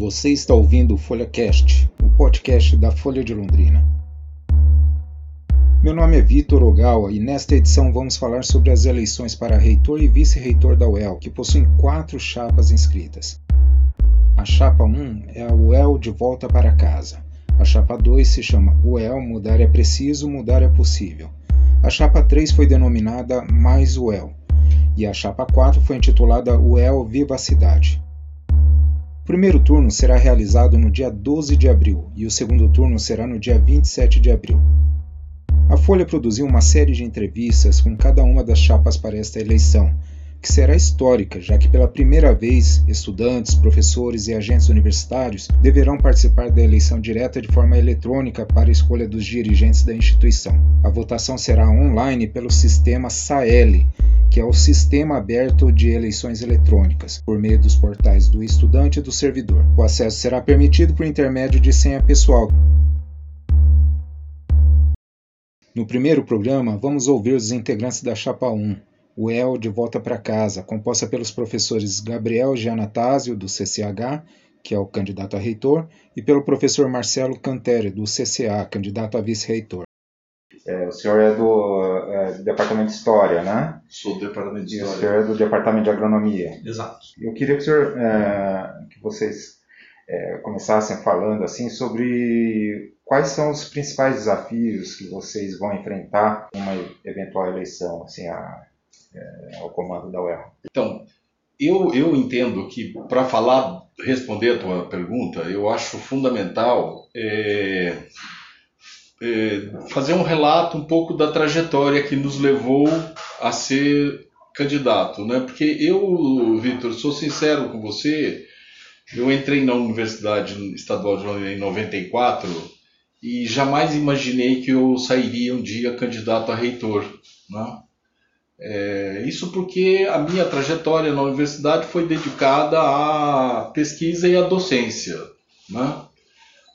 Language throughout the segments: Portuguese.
Você está ouvindo o FolhaCast, o podcast da Folha de Londrina. Meu nome é Vitor Ogawa e nesta edição vamos falar sobre as eleições para reitor e vice-reitor da UEL, que possuem quatro chapas inscritas. A chapa 1 é a UEL de volta para casa. A chapa 2 se chama UEL Mudar é Preciso, Mudar é Possível. A chapa 3 foi denominada Mais UEL. E a chapa 4 foi intitulada UEL Viva a Cidade. O primeiro turno será realizado no dia 12 de abril e o segundo turno será no dia 27 de abril. A Folha produziu uma série de entrevistas com cada uma das chapas para esta eleição, que será histórica, já que pela primeira vez estudantes, professores e agentes universitários deverão participar da eleição direta de forma eletrônica para a escolha dos dirigentes da instituição. A votação será online pelo sistema SAEL, que é o Sistema Aberto de Eleições Eletrônicas, por meio dos portais do estudante e do servidor. O acesso será permitido por intermédio de senha pessoal. No primeiro programa, vamos ouvir os integrantes da Chapa 1, o EL de Volta para Casa, composta pelos professores Gabriel Gianatásio, do CCH, que é o candidato a reitor, e pelo professor Marcelo Canteri, do CCA, candidato a vice-reitor. É, o senhor é do, é, Departamento de História, né? Sou do Departamento de E o História. senhor é do Departamento de Agronomia. Exato. Eu queria que, o senhor, é, que vocês é, começassem falando assim sobre quais são os principais desafios que vocês vão enfrentar numa eventual eleição assim, a, é, ao comando da UEL. Então, eu, eu entendo que para falar, responder a tua pergunta, eu acho fundamental é, é, fazer um relato um pouco da trajetória que nos levou a ser candidato, né? Porque eu, Vitor, sou sincero com você, eu entrei na Universidade Estadual de Londrina em 94 e jamais imaginei que eu sairia um dia candidato a reitor, né? É, isso porque a minha trajetória na universidade foi dedicada à pesquisa e à docência, né?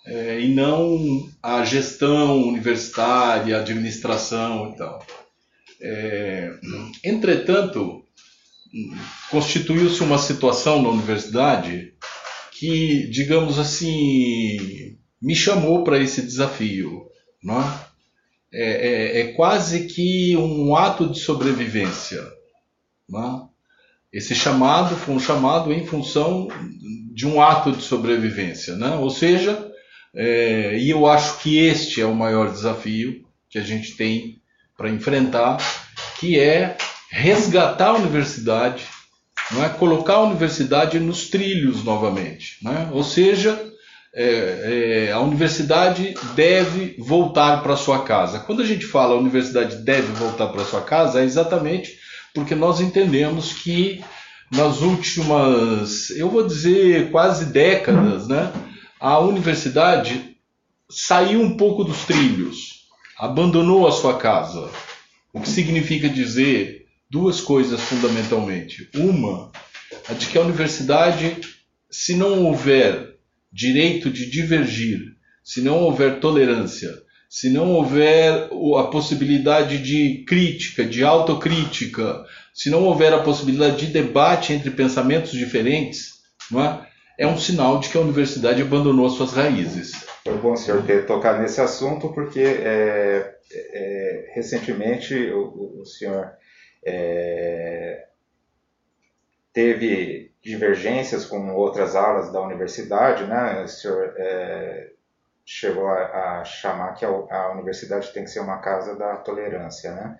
É, e não à gestão universitária, administração e tal. É, entretanto, constituiu-se uma situação na universidade que, digamos assim, me chamou para esse desafio. Não é? É, é, é quase que um ato de sobrevivência. Né? Esse chamado foi um chamado em função de um ato de sobrevivência. Né? Ou seja, é, e eu acho que este é o maior desafio que a gente tem para enfrentar, que é resgatar a universidade, não é? colocar a universidade nos trilhos novamente. Né? Ou seja, é, é, a universidade deve voltar para sua casa. Quando a gente fala a universidade deve voltar para sua casa, é exatamente porque nós entendemos que nas últimas, eu vou dizer, quase décadas, né, a universidade saiu um pouco dos trilhos, abandonou a sua casa. O que significa dizer duas coisas fundamentalmente. Uma, a de que a universidade, se não houver direito de divergir, se não houver tolerância, se não houver a possibilidade de crítica, de autocrítica, se não houver a possibilidade de debate entre pensamentos diferentes, é? é um sinal de que a universidade abandonou as suas raízes. Foi bom o senhor ter tocado nesse assunto, porque é, é, recentemente o, o senhor é, teve divergências com outras alas da universidade, né? O senhor é, chegou a, a, chamar que a, a, universidade tem que ser uma casa da tolerância, né?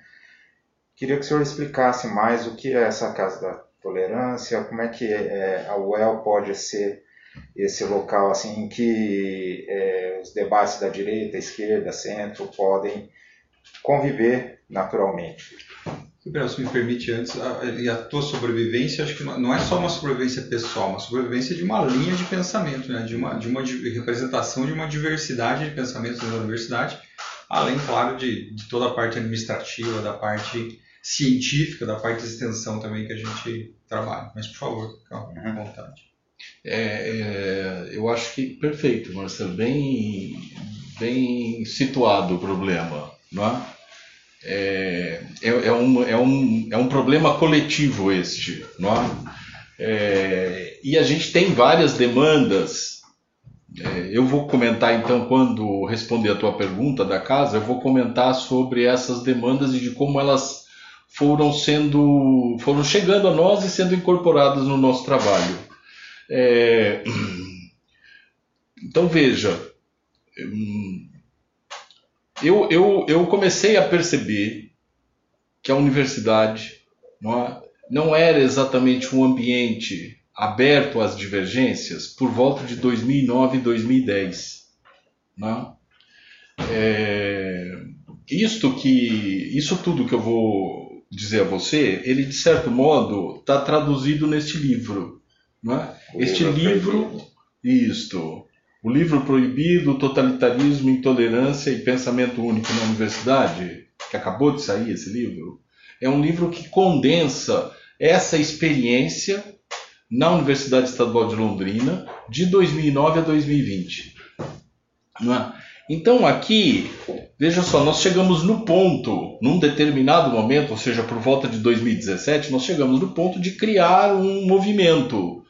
Queria que o senhor explicasse mais o que é essa casa da tolerância, como é que é, a UEL pode ser esse local assim em que é, os debates da direita, esquerda, centro podem conviver naturalmente. Gabriel, se me permite antes, a, e a tua sobrevivência, acho que não é só uma sobrevivência pessoal, uma sobrevivência de uma linha de pensamento, né? de, uma, de uma representação de uma diversidade de pensamentos da universidade, além, claro, de, de toda a parte administrativa, da parte científica, da parte de extensão também que a gente trabalha. Mas, por favor, calma, à vontade. É, é, eu acho que perfeito, Marcelo, bem, bem situado o problema, não é? É, é, é, um, é, um, é um problema coletivo este, não é? é? E a gente tem várias demandas é, eu vou comentar então, quando responder a tua pergunta da casa, eu vou comentar sobre essas demandas e de como elas foram sendo, foram chegando a nós e sendo incorporadas no nosso trabalho. É, então veja, hum, eu, eu, eu comecei a perceber que a universidade não, é, não era exatamente um ambiente aberto às divergências por volta de 2009 e 2010. Né? É, isto que, isso tudo que eu vou dizer a você, ele de certo modo está traduzido neste livro. Né? Este livro, proibido. isto, o livro proibido, totalitarismo, intolerância e pensamento único na universidade, que acabou de sair esse livro, é um livro que condensa essa experiência na Universidade Estadual de Londrina de 2009 a 2020. É? Então aqui, veja só, nós chegamos no ponto, num determinado momento, ou seja, por volta de 2017, nós chegamos no ponto de criar um movimento,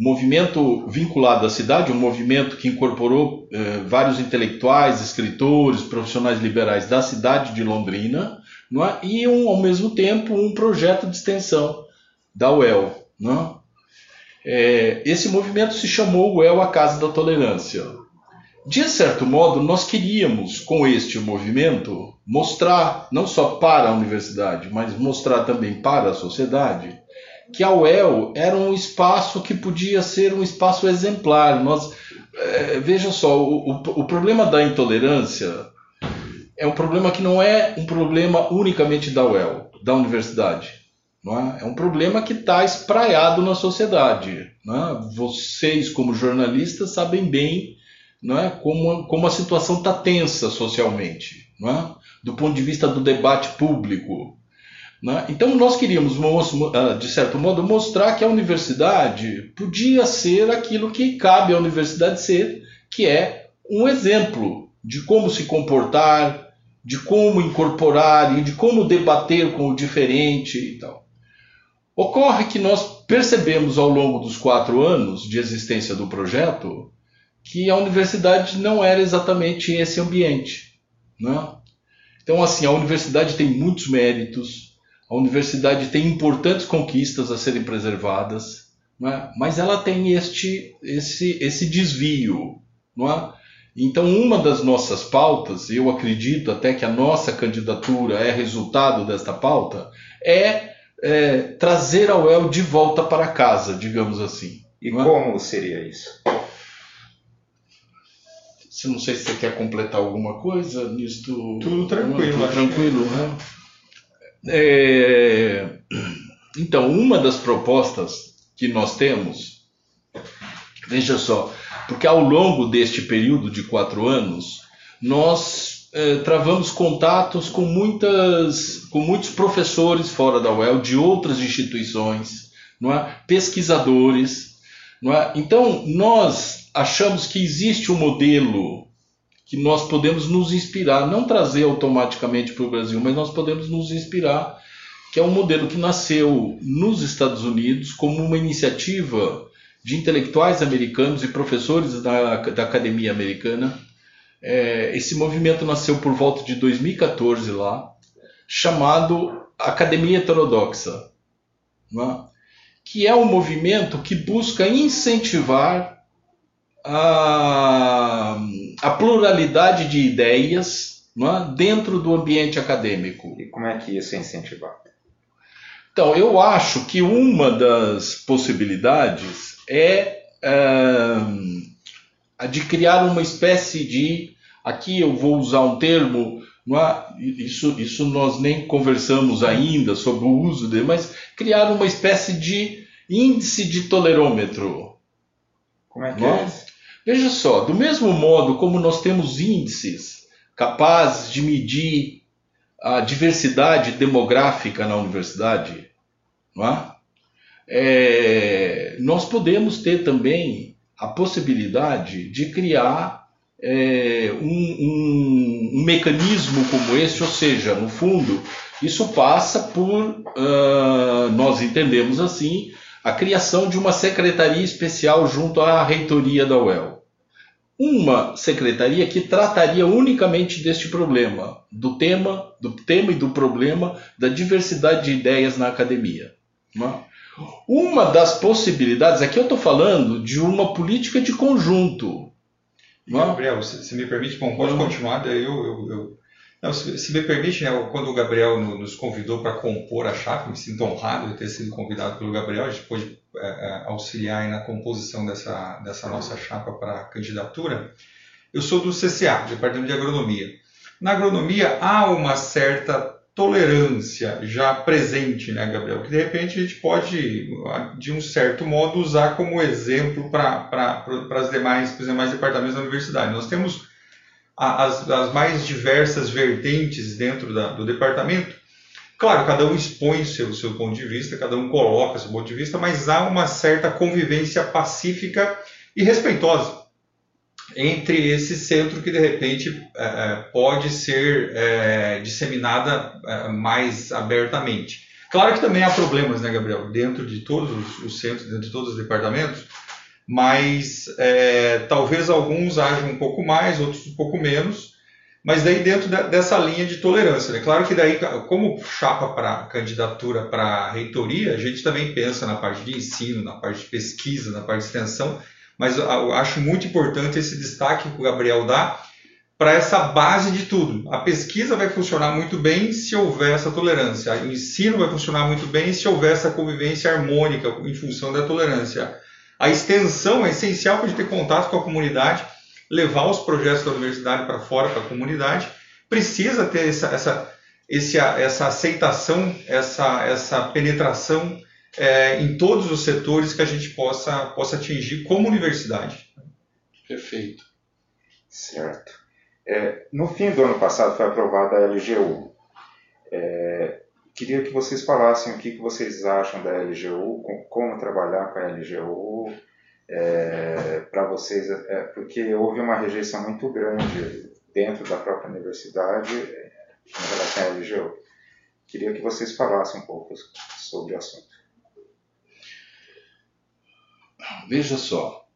movimento vinculado à cidade, um movimento que incorporou eh, vários intelectuais, escritores, profissionais liberais da cidade de Londrina, não é? e um, ao mesmo tempo um projeto de extensão da UEL. Não é? É, esse movimento se chamou UEL a Casa da Tolerância. De certo modo, nós queríamos, com este movimento, mostrar, não só para a universidade, mas mostrar também para a sociedade, que a UEL era um espaço que podia ser um espaço exemplar. Nós, é, veja só, o, o, o problema da intolerância é um problema que não é um problema unicamente da UEL, da universidade. É? é? um problema que está espraiado na sociedade. É? Vocês, como jornalistas, sabem bem é? como, como a situação está tensa socialmente, é? do ponto de vista do debate público. É? Então, nós queríamos, ah, de certo modo, mostrar que a universidade podia ser aquilo que cabe à universidade ser, que é um exemplo de como se comportar, de como incorporar e de como debater com o diferente e tal. Ocorre que nós percebemos ao longo dos quatro anos de existência do projeto que a universidade não era exatamente esse ambiente. Né? Então, assim, a universidade tem muitos méritos, a universidade tem importantes conquistas a serem preservadas, né? mas ela tem este, esse, esse desvio. Não é? Então, uma das nossas pautas, eu acredito até que a nossa candidatura é resultado desta pauta, é é, trazer a UEL de volta para casa, digamos assim. E é? como seria isso? Se não sei se você quer completar alguma coisa nisto. Tudo tranquilo, tudo tranquilo, né? É... Então, uma das propostas que nós temos, veja só, porque ao longo deste período de quatro anos, nós é, travamos contatos com, muitas, com muitos professores fora da UEL, de outras instituições, não é? pesquisadores. Não é? Então, nós achamos que existe um modelo que nós podemos nos inspirar, não trazer automaticamente para o Brasil, mas nós podemos nos inspirar, que é um modelo que nasceu nos Estados Unidos como uma iniciativa de intelectuais americanos e professores da, da academia americana é, esse movimento nasceu por volta de 2014 lá, chamado Academia Heterodoxa, né? que é um movimento que busca incentivar a, a pluralidade de ideias né? dentro do ambiente acadêmico. E como é que isso é incentivado? Então, eu acho que uma das possibilidades é, é a de criar uma espécie de. Aqui eu vou usar um termo, é, isso, isso nós nem conversamos ainda sobre o uso dele, mas criar uma espécie de índice de tolerômetro. Como é que é? é Veja só, do mesmo modo como nós temos índices capazes de medir a diversidade demográfica na universidade, é? É, nós podemos ter também a possibilidade de criar é, um, um, um, mecanismo como esse, ou seja, no fundo, isso passa por, uh, nós entendemos assim, a criação de uma secretaria especial junto à reitoria da UEL. Uma secretaria que trataria unicamente deste problema, do tema, do tema e do problema da diversidade de ideias na academia. É? Uma das possibilidades, aqui eu estou falando de uma política de conjunto. É? Gabriel, se, se, me permite, bom, pode continuar, daí eu, eu, eu... Não, se, se, me permite, né, quando o Gabriel nos convidou para compor a chapa, me sinto honrado de ter sido convidado pelo Gabriel, a gente pôde é, é, auxiliar na composição dessa, dessa nossa chapa para candidatura. Eu sou do CCA, Departamento de Agronomia. Na agronomia há uma certa tolerância já presente, né, Gabriel? Que de repente a gente pode, de um certo modo, usar como exemplo para as demais, os demais departamentos da universidade. Nós temos as, as mais diversas vertentes dentro da, do departamento, Claro, cada um expõe seu, seu ponto de vista, cada um coloca seu ponto de vista, mas há uma certa convivência pacífica e respeitosa entre esse centro que de repente é, é pode ser é, disseminada é, mais abertamente. Claro que também há problemas, né, Gabriel, dentro de todos os, os centros, dentro de todos os departamentos, mas é, talvez alguns hajam um pouco mais, outros um pouco menos, mas daí dentro dessa linha de tolerância. Né? Claro que daí, como chapa para candidatura para reitoria, a gente também pensa na parte de ensino, na parte de pesquisa, na parte de extensão, mas eu acho muito importante esse destaque que o Gabriel dá para essa base de tudo. A pesquisa vai funcionar muito bem se houver essa tolerância, o ensino vai funcionar muito bem se houver essa convivência harmônica em função da tolerância. A extensão é essencial para a gente ter contato com a comunidade, levar os projetos da universidade para fora, para a comunidade, precisa ter essa, essa, esse, essa aceitação, essa, essa penetração é, em todos os setores que a gente possa, possa atingir como universidade. Perfeito. Certo. É, no fim do ano passado foi aprovada a LGU. É, queria que vocês falassem o que, vocês acham da LGU, com, como trabalhar com a LGU, é, para vocês, é, porque houve uma rejeição muito grande dentro da própria universidade é, em relação à LGU. Queria que vocês falassem um pouco sobre o assunto. Veja só,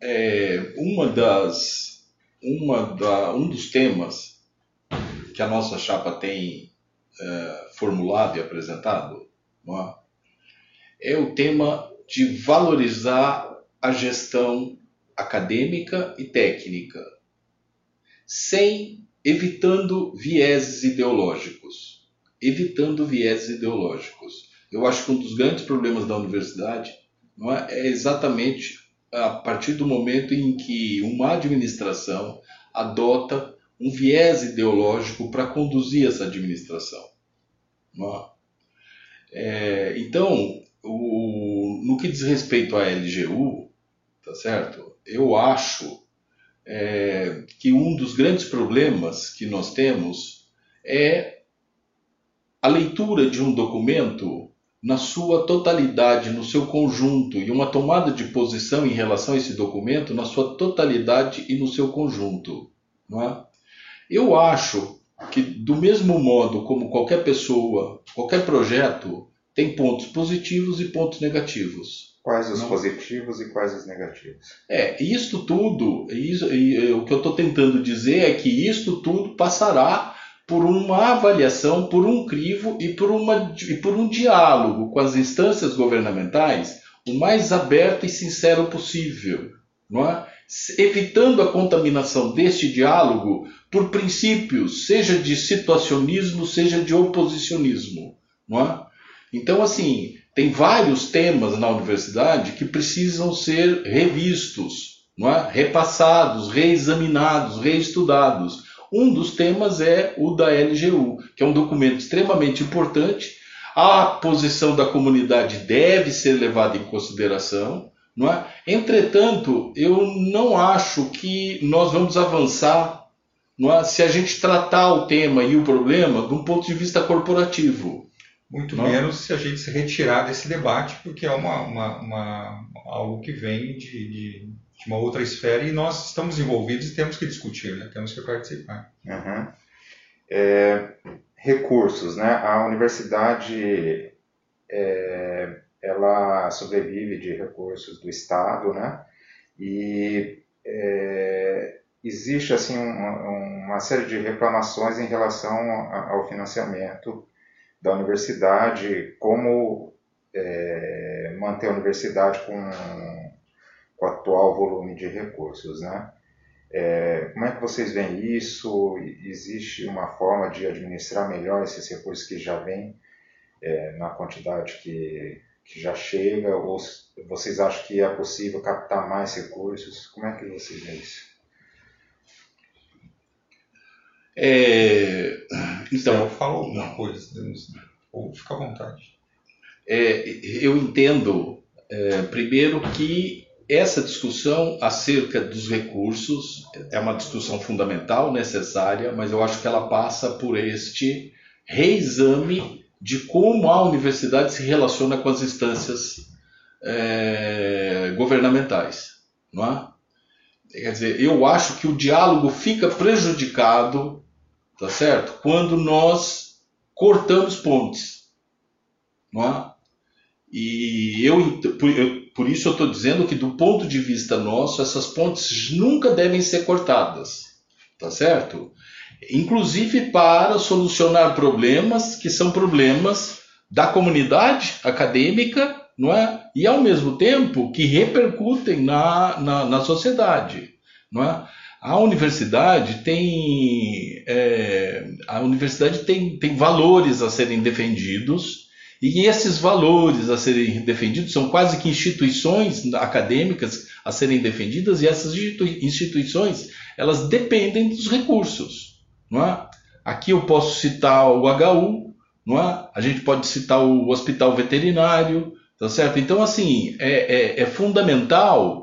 é, uma das, uma da, um dos temas que a nossa chapa tem é, formulado e apresentado é? é o tema de valorizar a gestão acadêmica e técnica, sem evitando vieses ideológicos, evitando vieses ideológicos. Eu acho que um dos grandes problemas da universidade não é, é exatamente a partir do momento em que uma administração adota um viés ideológico para conduzir essa administração. É? É, então, o, no que diz respeito à LGU, tá certo? Eu acho é, que um dos grandes problemas que nós temos é a leitura de um documento na sua totalidade, no seu conjunto, e uma tomada de posição em relação a esse documento na sua totalidade e no seu conjunto. Não é? Eu acho que, do mesmo modo como qualquer pessoa, qualquer projeto, tem pontos positivos e pontos negativos. Quais os não. positivos e quais os negativos? É, isto tudo, isso, e, o que eu estou tentando dizer é que isto tudo passará por uma avaliação, por um crivo e por, uma, e por um diálogo com as instâncias governamentais o mais aberto e sincero possível, não é? Evitando a contaminação deste diálogo por princípios, seja de situacionismo, seja de oposicionismo. É? Então, assim, tem vários temas na universidade que precisam ser revistos, é? repassados, reexaminados, reestudados. Um dos temas é o da LGU, que é um documento extremamente importante. A posição da comunidade deve ser levada em consideração. Não é? Entretanto, eu não acho que nós vamos avançar não é? se a gente tratar o tema e o problema de um ponto de vista corporativo muito Não. menos se a gente se retirar desse debate, porque é uma, uma, uma algo que vem de, de, de, uma outra esfera e nós estamos envolvidos e temos que discutir, né? temos que participar. Uhum. É, recursos, né? A universidade é, ela sobrevive de recursos do Estado, né? E é, existe assim um, uma série de reclamações em relação ao financiamento da universidade, como é, manter a universidade com, com o atual volume de recursos, né? É, como é que vocês veem isso? Existe uma forma de administrar melhor esses recursos que já vêm é, na quantidade que, que já chega? Ou vocês acham que é possível captar mais recursos? Como é que vocês veem isso? É, então, Você falou alguma coisa, ou fica à vontade. É, eu entendo, é, primeiro, que essa discussão acerca dos recursos é uma discussão fundamental, necessária, mas eu acho que ela passa por este reexame de como a universidade se relaciona com as instâncias é, governamentais, não é? Quer dizer, eu acho que o diálogo fica prejudicado, tá certo? Quando nós cortamos pontes, não é? E eu, por, eu, por isso eu estou dizendo que do ponto de vista nosso, essas pontes nunca devem ser cortadas, tá certo? Inclusive para solucionar problemas que são problemas da comunidade acadêmica, não é? E ao mesmo tempo que repercutem na, na, na sociedade, não é? A universidade tem é, a universidade tem, tem valores a serem defendidos e esses valores a serem defendidos são quase que instituições acadêmicas a serem defendidas, e essas instituições elas dependem dos recursos. Não é? Aqui eu posso citar o HU, não é? a gente pode citar o hospital veterinário, tá certo? Então, assim, é, é, é fundamental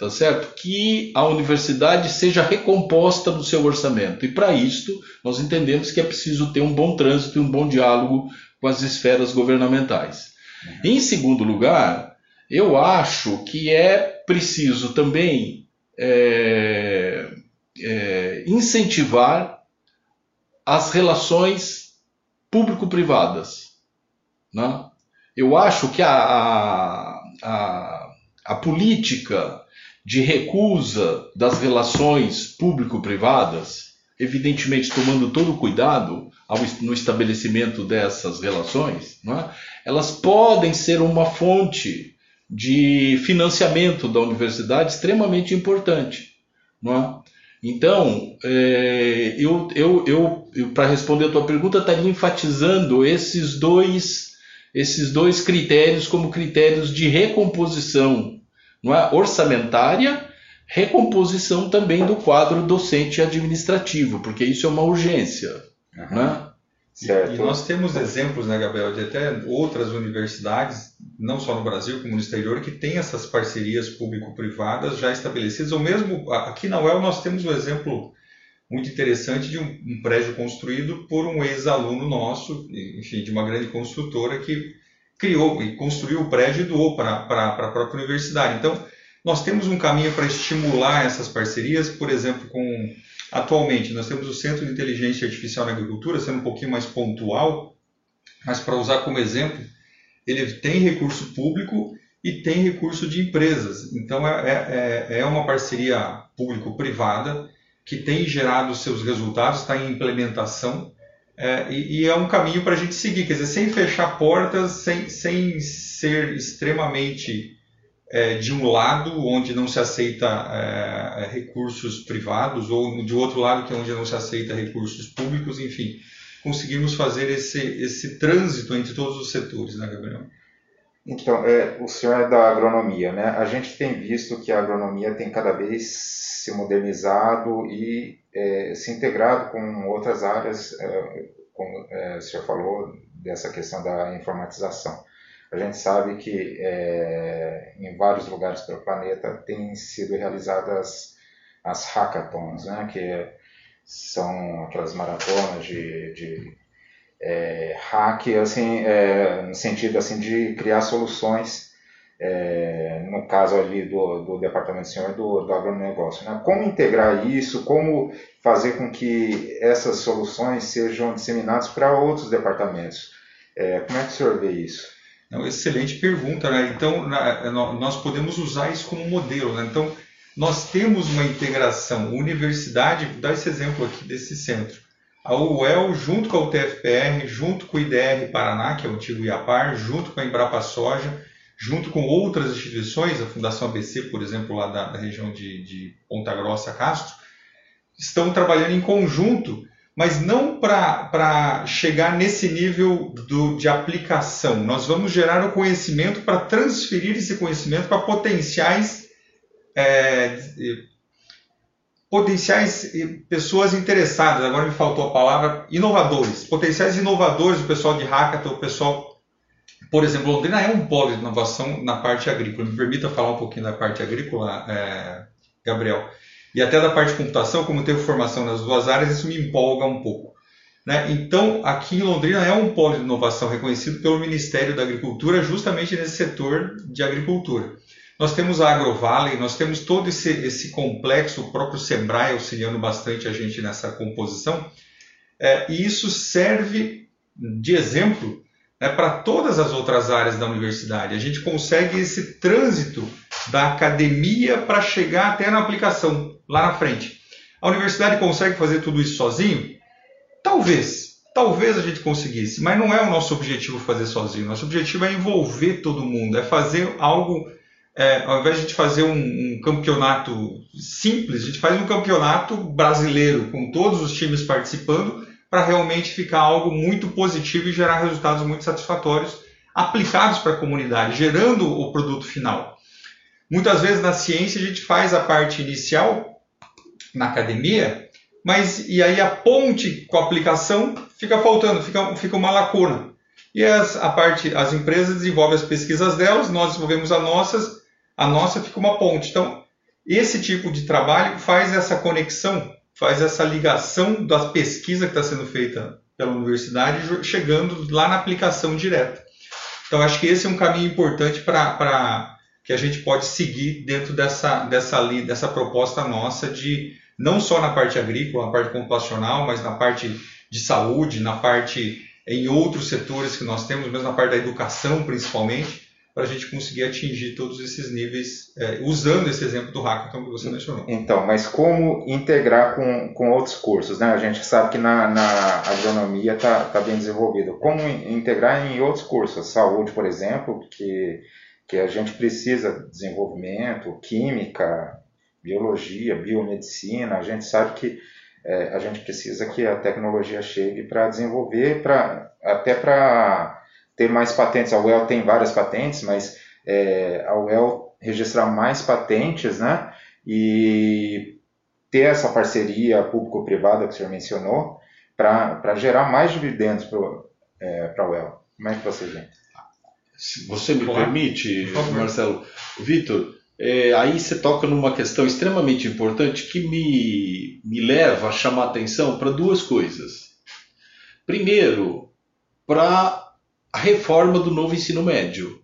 tá certo? Que a universidade seja recomposta no seu orçamento. E para isso, nós entendemos que é preciso ter um bom trânsito e um bom diálogo com as esferas governamentais. Uhum. Em segundo lugar, eu acho que é preciso também é, é, incentivar as relações público-privadas. Né? Eu acho que a, a, a, a política de recusa das relações público-privadas, evidentemente tomando todo o cuidado, ao, no estabelecimento dessas relações, é? elas podem ser uma fonte de financiamento da universidade extremamente importante. É? Então, é, eu, eu, eu para responder a tua pergunta, estaria enfatizando esses dois, esses dois critérios como critérios de recomposição não é? orçamentária, recomposição também do quadro docente administrativo, porque isso é uma urgência. Uhum. Né? Certo. E, e, nós temos exemplos, né, Gabriel, de até outras universidades, não só no Brasil como no exterior, que têm essas parcerias público-privadas já estabelecidas, ou mesmo aqui na UEL nós temos um exemplo muito interessante de um, um prédio construído por um ex-aluno nosso, enfim, de uma grande construtora que criou e construiu o prédio e doou para a própria universidade. Então, nós temos um caminho para estimular essas parcerias, por exemplo, com Atualmente, nós temos o Centro de Inteligência Artificial na Agricultura, sendo um pouquinho mais pontual, mas para usar como exemplo, ele tem recurso público e tem recurso de empresas. Então, é, é, é, uma parceria público-privada que tem gerado seus resultados, está em implementação é, e, e, é um caminho para a gente seguir, quer dizer, sem fechar portas, sem, sem ser extremamente é, de um lado onde não se aceita é, recursos privados ou de outro lado que é onde não se aceita recursos públicos, enfim, conseguimos fazer esse, esse trânsito entre todos os setores, né, Gabriel? Então, é, o senhor é da agronomia, né? A gente tem visto que a agronomia tem cada vez se modernizado e é, se integrado com outras áreas, é, como é, o senhor falou, dessa questão da informatização. A gente sabe que é, em vários lugares pelo planeta têm sido realizadas as hackathons, né, que são aquelas maratonas de, de é, hack, assim, é, no sentido assim de criar soluções, é, no caso ali do, do departamento senhor do, do agronegócio. Né? Como integrar isso, como fazer com que essas soluções sejam disseminadas para outros departamentos? É, como é que o senhor vê isso? Não, excelente pergunta, né? Então, nós podemos usar isso como modelo, né? Então, nós temos uma integração. Universidade, dar esse exemplo aqui desse centro. A UEL, junto com a UTFPR, junto com o IDR Paraná, que é o antigo IAPAR, junto com a Embrapa Soja, junto com outras instituições, a Fundação ABC, por exemplo, lá da, da região de, de Ponta Grossa, Castro, estão trabalhando em conjunto mas não para chegar nesse nível do, de aplicação. Nós vamos gerar o conhecimento para transferir esse conhecimento para potenciais é, potenciais pessoas interessadas. Agora me faltou a palavra inovadores, potenciais inovadores, o pessoal de hackathon, o pessoal por exemplo, Londrina é um polo de inovação na parte agrícola. Me permita falar um pouquinho da parte agrícola, é, Gabriel e até da parte de computação, como tenho formação nas duas áreas, isso me empolga um pouco. Né? Então, aqui em Londrina é um polo de inovação reconhecido pelo Ministério da Agricultura, justamente nesse setor de agricultura. Nós temos a AgroValley, nós temos todo esse, esse complexo, o próprio Sebrae auxiliando bastante a gente nessa composição, é, e isso serve de exemplo né, para todas as outras áreas da universidade. A gente consegue esse trânsito da academia para chegar até na aplicação, lá na frente. A universidade consegue fazer tudo isso sozinho? Talvez. Talvez a gente conseguisse, mas não é o nosso objetivo fazer sozinho. Nosso objetivo é envolver todo mundo, é fazer algo. É, ao invés de a gente fazer um, um campeonato simples, a gente faz um campeonato brasileiro, com todos os times participando, para realmente ficar algo muito positivo e gerar resultados muito satisfatórios aplicados para a comunidade, gerando o produto final. Muitas vezes na ciência a gente faz a parte inicial na academia, mas e aí a ponte com a aplicação fica faltando, fica, fica uma lacuna. E as, a parte, as empresas desenvolvem as pesquisas delas, nós desenvolvemos as nossas, a nossa fica uma ponte. Então, esse tipo de trabalho faz essa conexão faz essa ligação da pesquisa que está sendo feita pela universidade chegando lá na aplicação direta. Então, acho que esse é um caminho importante para que a gente pode seguir dentro dessa, dessa, dessa proposta nossa de não só na parte agrícola, na parte computacional, mas na parte de saúde, na parte em outros setores que nós temos, mesmo na parte da educação principalmente, para a gente conseguir atingir todos esses níveis, é, usando esse exemplo do hackathon que você mencionou. Então, mas como integrar com, com outros cursos? Né? A gente sabe que na, na agronomia está tá bem desenvolvido. Como integrar em outros cursos? Saúde, por exemplo, que, que a gente precisa de desenvolvimento, química, biologia, biomedicina, a gente sabe que é, a gente precisa que a tecnologia chegue para desenvolver, pra, até para ter mais patentes. A UEL tem várias patentes, mas é, a UEL registrar mais patentes, né? E ter essa parceria público-privada que o senhor mencionou para gerar mais dividendos para é, a UEL. Como é que você vê? Se você me permite, Marcelo, Vitor, é, aí você toca numa questão extremamente importante que me, me leva a chamar atenção para duas coisas. Primeiro, para a reforma do novo ensino médio.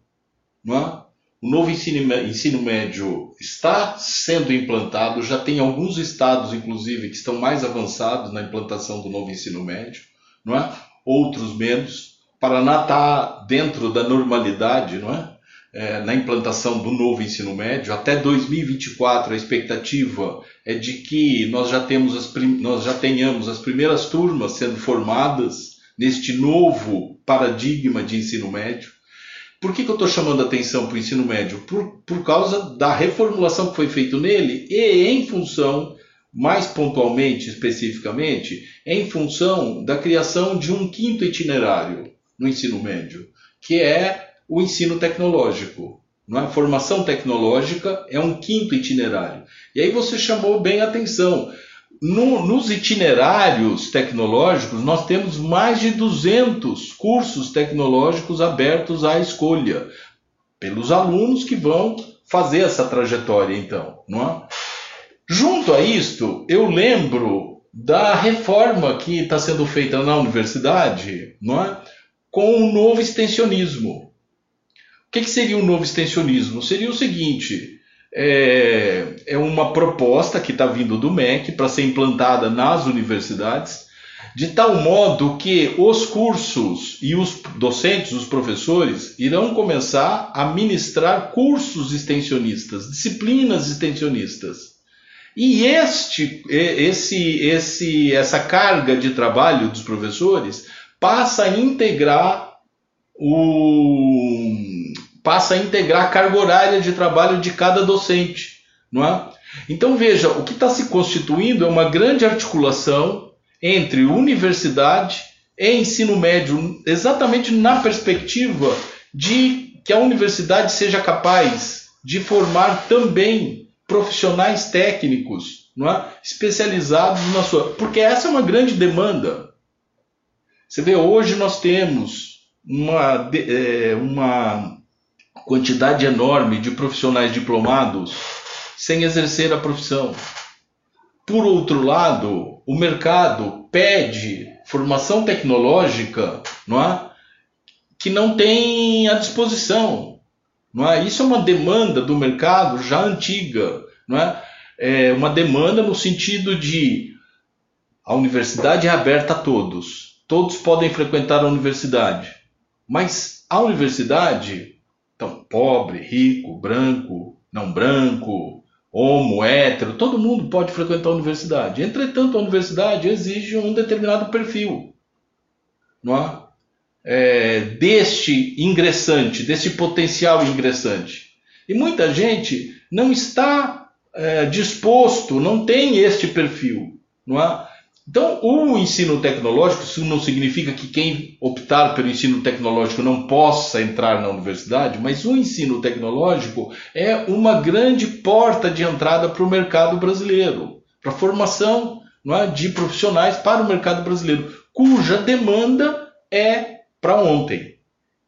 Não é? O novo ensino, ensino médio está sendo implantado, já tem alguns estados, inclusive, que estão mais avançados na implantação do novo ensino médio, não é? outros menos. Paraná está dentro da normalidade, não é? é? na implantação do novo ensino médio. Até 2024 a expectativa é de que nós já, temos as, nós já tenhamos as primeiras turmas sendo formadas neste novo paradigma de ensino médio. Por que, que eu estou chamando atenção para o ensino médio? Por, por causa da reformulação que foi feita nele e em função, mais pontualmente, especificamente, em função da criação de um quinto itinerário no ensino médio, que é o ensino tecnológico. Não é? Formação tecnológica é um quinto itinerário. E aí você chamou bem a atenção. No, nos itinerários tecnológicos, nós temos mais de 200 cursos tecnológicos abertos à escolha pelos alunos que vão fazer essa trajetória, então. Não é? Junto a isto, eu lembro da reforma que está sendo feita na universidade não é? com o novo extensionismo. O que, que seria o novo extensionismo? Seria o seguinte: é, é uma proposta que está vindo do MEC para ser implantada nas universidades de tal modo que os cursos e os docentes, os professores, irão começar a ministrar cursos extensionistas, disciplinas extensionistas. E este, esse, esse, essa carga de trabalho dos professores passa a integrar o passa a integrar a carga horária de trabalho de cada docente, não é? Então veja, o que está se constituindo é uma grande articulação entre universidade e ensino médio, exatamente na perspectiva de que a universidade seja capaz de formar também profissionais técnicos, não é? especializados na sua. Porque essa é uma grande demanda. Você vê, hoje nós temos uma, é, uma quantidade enorme de profissionais diplomados sem exercer a profissão. Por outro lado, o mercado pede formação tecnológica não é? que não tem à disposição. Não é? Isso é uma demanda do mercado já antiga. Não é? é uma demanda no sentido de a universidade é aberta a todos. Todos podem frequentar a universidade. Mas a universidade, então, pobre, rico, branco, não branco, homo, hétero, todo mundo pode frequentar a universidade. Entretanto, a universidade exige um determinado perfil não é? é deste ingressante, deste potencial ingressante. E muita gente não está é, disposto, não tem este perfil. Não é? Então, o ensino tecnológico, isso não significa que quem optar pelo ensino tecnológico não possa entrar na universidade, mas o ensino tecnológico é uma grande porta de entrada para o mercado brasileiro, para a formação é, de profissionais para o mercado brasileiro, cuja demanda é para ontem.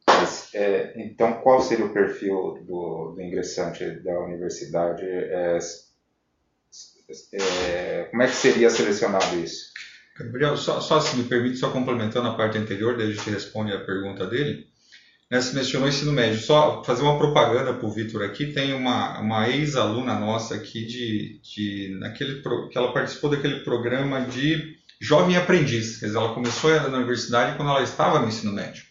Mas, é, então, qual seria o perfil do, do ingressante da universidade? É, é, como é que seria selecionado isso? Gabriel, só, só se me permite, só complementando a parte anterior, daí a gente responde a pergunta dele. Né, você mencionou ensino médio. Só fazer uma propaganda para o Vitor aqui, tem uma, uma ex-aluna nossa aqui de, de naquele, que ela participou daquele programa de jovem aprendiz. Quer dizer, ela começou na universidade quando ela estava no ensino médio.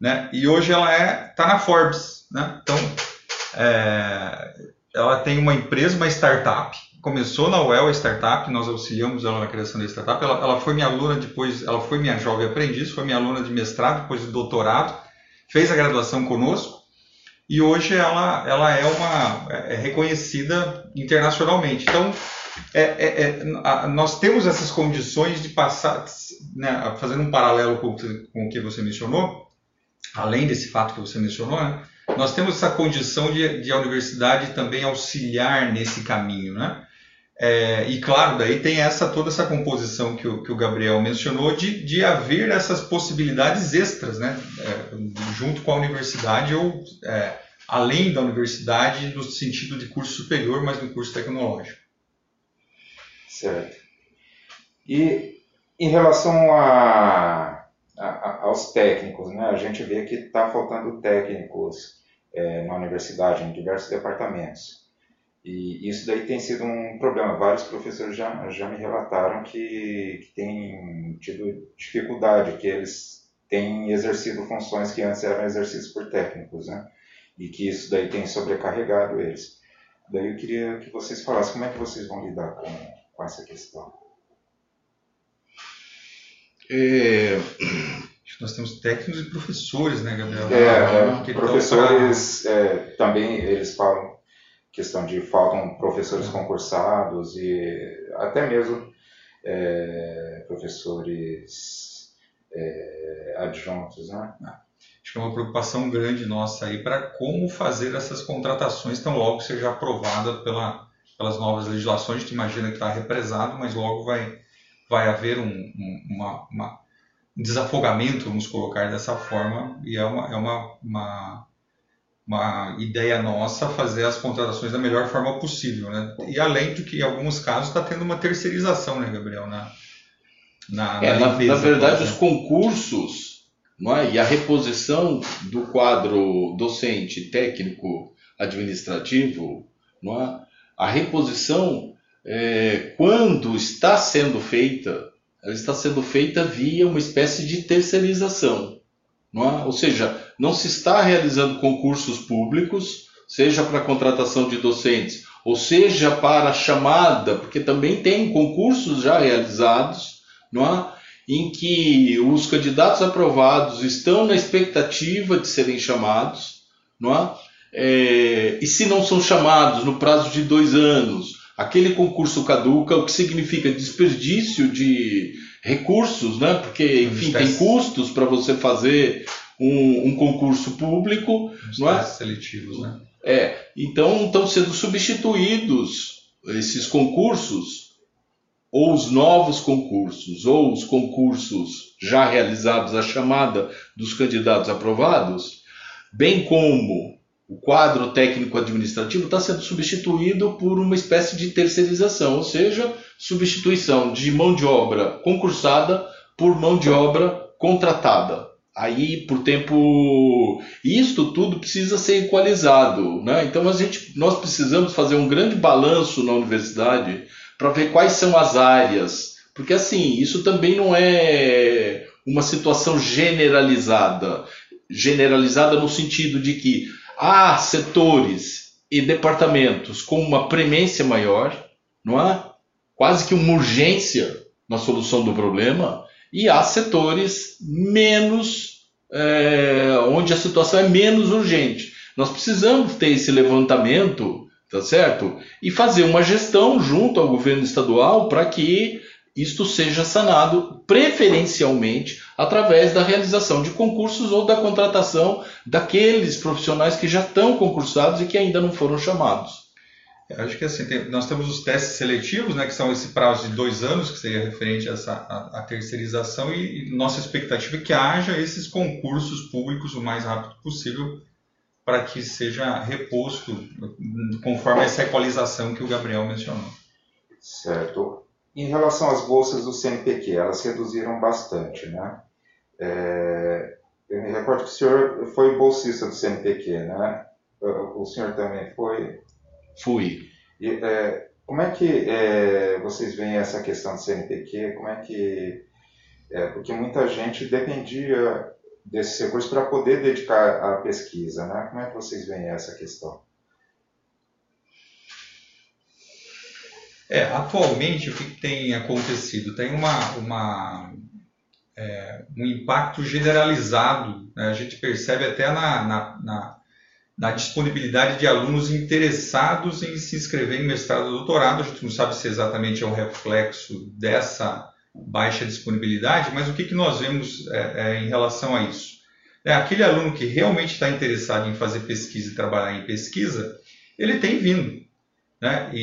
Né? E hoje ela é está na Forbes. Né? Então, é, ela tem uma empresa, uma startup, começou na UEL, a startup, nós auxiliamos ela na criação da startup. Ela, ela, foi minha aluna depois, ela foi minha jovem aprendiz, foi minha aluna de mestrado, depois de doutorado, fez a graduação conosco e hoje ela, ela é uma é, é reconhecida internacionalmente. Então, é, é, é, a, nós temos essas condições de passar, né, fazendo um paralelo com, com o que você mencionou, além desse fato que você mencionou, né, nós temos essa condição de, de a universidade também auxiliar nesse caminho, né? É, e claro, daí tem essa toda essa composição que o, que o Gabriel mencionou de, de haver essas possibilidades extras, né? É, junto com a universidade ou é, além da universidade, no sentido de curso superior, mas no curso tecnológico. Certo. E em relação a, a, aos técnicos, né? a gente vê que está faltando técnicos é, na universidade, em diversos departamentos. E isso daí tem sido um problema. Vários professores já, já me relataram que, que têm tido dificuldade, que eles têm exercido funções que antes eram exercidas por técnicos, né? E que isso daí tem sobrecarregado eles. Daí eu queria que vocês falassem como é que vocês vão lidar com, com essa questão. É... Nós temos técnicos e professores, né, Gabriel? É, é professores pra... é, também, eles falam questão de faltam professores concursados e até mesmo é, professores é, adjuntos, né? Ah, acho que é uma preocupação grande nossa aí para como fazer essas contratações tão logo seja aprovada pela, pelas novas legislações. A gente imagina que está represado, mas logo vai, vai haver um, um, uma, uma, um desafogamento, vamos colocar dessa forma, e é uma, é uma, uma uma ideia nossa fazer as contratações da melhor forma possível, né? E além de que em alguns casos está tendo uma terceirização, né, Gabriel, na na, é, na, na verdade os concursos, não é? E a reposição do quadro docente, técnico, administrativo, não é? A reposição é, quando está sendo feita ela está sendo feita via uma espécie de terceirização. É? Ou seja, não se está realizando concursos públicos, seja para contratação de docentes, ou seja para chamada, porque também tem concursos já realizados, não é? em que os candidatos aprovados estão na expectativa de serem chamados, não é? é e se não são chamados no prazo de dois anos, aquele concurso caduca, o que significa desperdício de recursos, né? porque, enfim, tem custos para você fazer um, um concurso público. Os não é? seletivos, né? É, então estão sendo substituídos esses concursos, ou os novos concursos, ou os concursos já realizados, a chamada dos candidatos aprovados, bem como o quadro técnico administrativo está sendo substituído por uma espécie de terceirização, ou seja, substituição de mão de obra concursada por mão de obra contratada. Aí, por tempo. Isto tudo precisa ser equalizado. Né? Então, a gente, nós precisamos fazer um grande balanço na universidade para ver quais são as áreas. Porque, assim, isso também não é uma situação generalizada. Generalizada no sentido de que há setores e departamentos com uma premência maior, não é? Quase que uma urgência na solução do problema, e há setores menos é, onde a situação é menos urgente. Nós precisamos ter esse levantamento, tá certo? E fazer uma gestão junto ao governo estadual para que isto seja sanado preferencialmente através da realização de concursos ou da contratação daqueles profissionais que já estão concursados e que ainda não foram chamados. Eu acho que assim, tem, nós temos os testes seletivos, né, que são esse prazo de dois anos, que seria referente a essa a, a terceirização, e, e, nossa expectativa é que haja esses concursos públicos o mais rápido possível para que seja reposto conforme essa equalização que o Gabriel mencionou. Certo. Em relação às bolsas do CNPq, elas reduziram bastante, né? É, eu me recordo que o senhor foi bolsista do CNPq, né? O senhor também foi? Fui. E, é, como é que é, vocês veem essa questão do CNPq? Como é que... É, porque muita gente dependia desse recurso para poder dedicar à pesquisa, né? Como é que vocês veem essa questão? É, atualmente, o que tem acontecido? Tem uma, uma, é, um impacto generalizado, né? a gente percebe até na, na, na, na, disponibilidade de alunos interessados em se inscrever em mestrado e doutorado. A gente não sabe se exatamente é um reflexo dessa baixa disponibilidade, mas o que, que nós vemos é, é, em relação a isso? É, aquele aluno que realmente está interessado em fazer pesquisa e trabalhar em pesquisa, ele tem vindo. Né? E,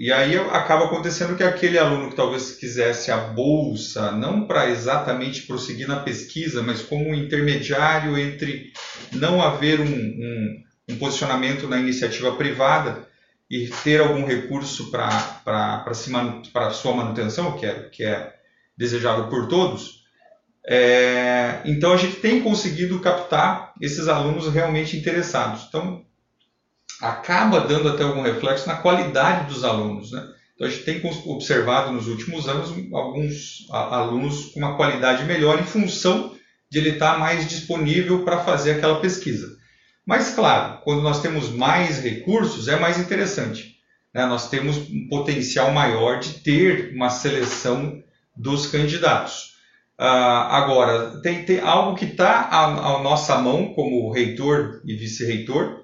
e, e, aí acaba acontecendo que aquele aluno que talvez quisesse a bolsa, não para exatamente prosseguir na pesquisa, mas como um intermediário entre não haver um, um, um posicionamento na iniciativa privada e ter algum recurso para sua manutenção, que é, que é desejável por todos, é, então a gente tem conseguido captar esses alunos realmente interessados. Então, acaba dando até algum reflexo na qualidade dos alunos. Né? Então a gente tem observado nos últimos anos alguns alunos com uma qualidade melhor em função de ele estar mais disponível para fazer aquela pesquisa. Mas claro, quando nós temos mais recursos é mais interessante. Né? Nós temos um potencial maior de ter uma seleção dos candidatos. Uh, agora, tem, tem algo que está à, à nossa mão, como reitor e vice-reitor,